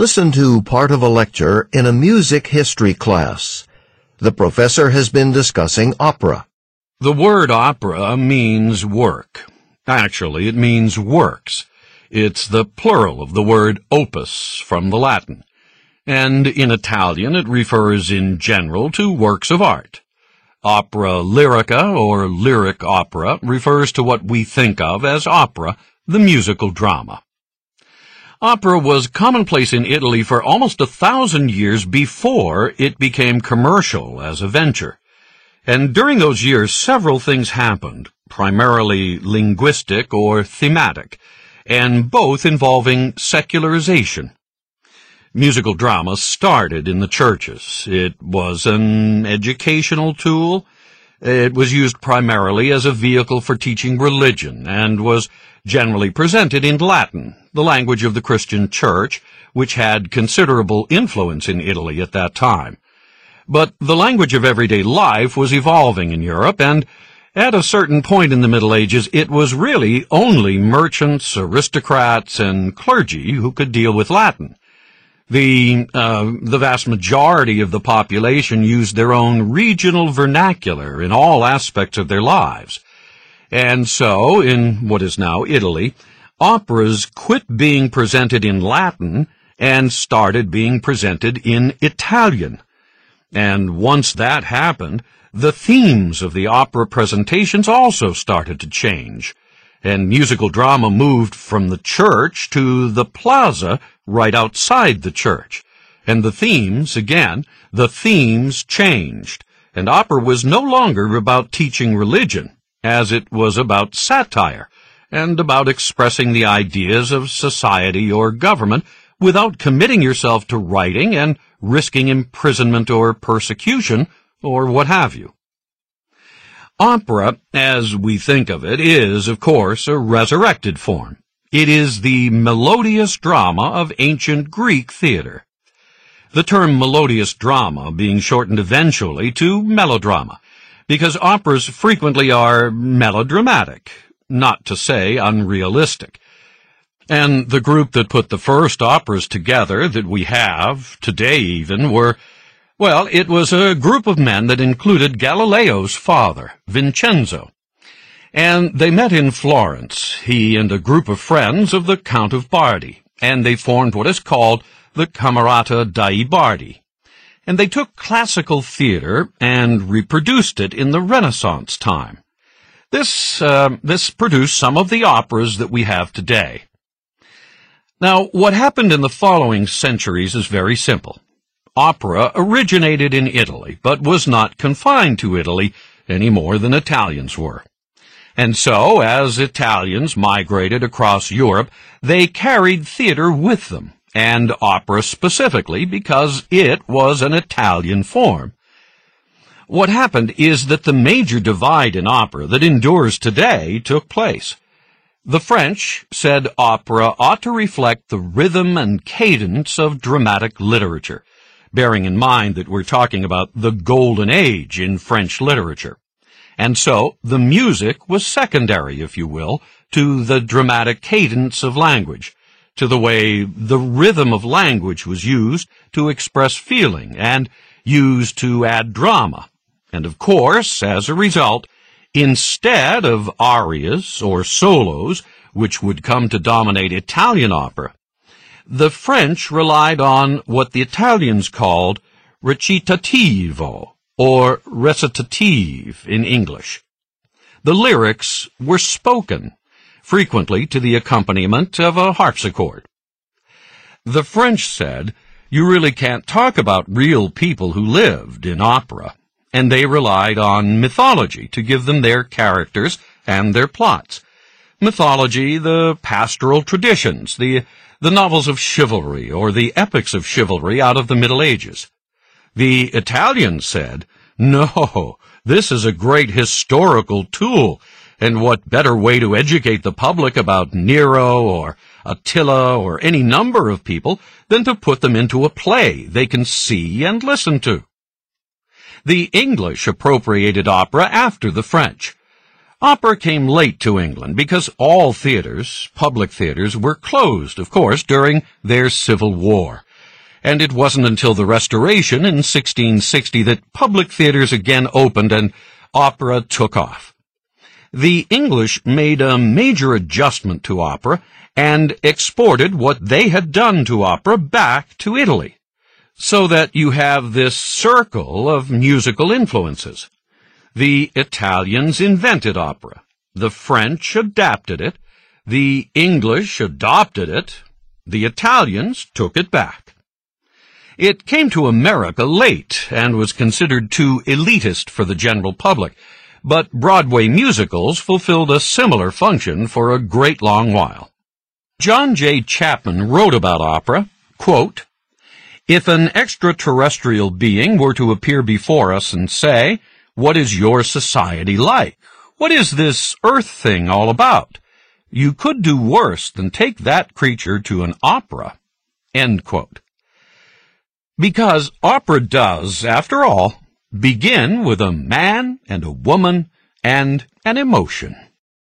Listen to part of a lecture in a music history class. The professor has been discussing opera. The word opera means work. Actually, it means works. It's the plural of the word opus from the Latin. And in Italian, it refers in general to works of art. Opera lyrica or lyric opera refers to what we think of as opera, the musical drama. Opera was commonplace in Italy for almost a thousand years before it became commercial as a venture. And during those years, several things happened, primarily linguistic or thematic, and both involving secularization. Musical drama started in the churches. It was an educational tool. It was used primarily as a vehicle for teaching religion and was generally presented in Latin, the language of the Christian church, which had considerable influence in Italy at that time. But the language of everyday life was evolving in Europe, and at a certain point in the Middle Ages, it was really only merchants, aristocrats, and clergy who could deal with Latin. The, uh, the vast majority of the population used their own regional vernacular in all aspects of their lives. And so, in what is now Italy, operas quit being presented in Latin and started being presented in Italian. And once that happened, the themes of the opera presentations also started to change, and musical drama moved from the church to the plaza right outside the church. And the themes, again, the themes changed, and opera was no longer about teaching religion, as it was about satire, and about expressing the ideas of society or government without committing yourself to writing and risking imprisonment or persecution, or what have you. Opera, as we think of it, is, of course, a resurrected form. It is the melodious drama of ancient Greek theater. The term melodious drama being shortened eventually to melodrama, because operas frequently are melodramatic, not to say unrealistic. And the group that put the first operas together that we have, today even, were, well, it was a group of men that included Galileo's father, Vincenzo. And they met in Florence, he and a group of friends of the Count of Bardi, and they formed what is called the Camerata dei Bardi. And they took classical theater and reproduced it in the Renaissance time. This, uh, this produced some of the operas that we have today. Now, what happened in the following centuries is very simple. Opera originated in Italy, but was not confined to Italy any more than Italians were. And so, as Italians migrated across Europe, they carried theater with them, and opera specifically because it was an Italian form. What happened is that the major divide in opera that endures today took place. The French said opera ought to reflect the rhythm and cadence of dramatic literature, bearing in mind that we're talking about the golden age in French literature. And so the music was secondary, if you will, to the dramatic cadence of language, to the way the rhythm of language was used to express feeling and used to add drama. And of course, as a result, Instead of arias or solos, which would come to dominate Italian opera, the French relied on what the Italians called recitativo, or recitative in English. The lyrics were spoken, frequently to the accompaniment of a harpsichord. The French said, you really can't talk about real people who lived in opera and they relied on mythology to give them their characters and their plots. Mythology, the pastoral traditions, the, the novels of chivalry, or the epics of chivalry out of the Middle Ages. The Italians said, no, this is a great historical tool, and what better way to educate the public about Nero or Attila or any number of people than to put them into a play they can see and listen to. The English appropriated opera after the French. Opera came late to England because all theaters, public theaters, were closed, of course, during their Civil War, and it wasn't until the Restoration in 1660 that public theaters again opened and opera took off. The English made a major adjustment to opera and exported what they had done to opera back to Italy, so that you have this circle of musical influences. The Italians invented opera. The French adapted it. The English adopted it. The Italians took it back. It came to America late and was considered too elitist for the general public, but Broadway musicals fulfilled a similar function for a great long while. John J. Chapman wrote about opera, quote, If an extraterrestrial being were to appear before us and say, What is your society like? What is this earth thing all about? You could do worse than take that creature to an opera. End quote. Because opera does, after all, begin with a man and a woman and an emotion.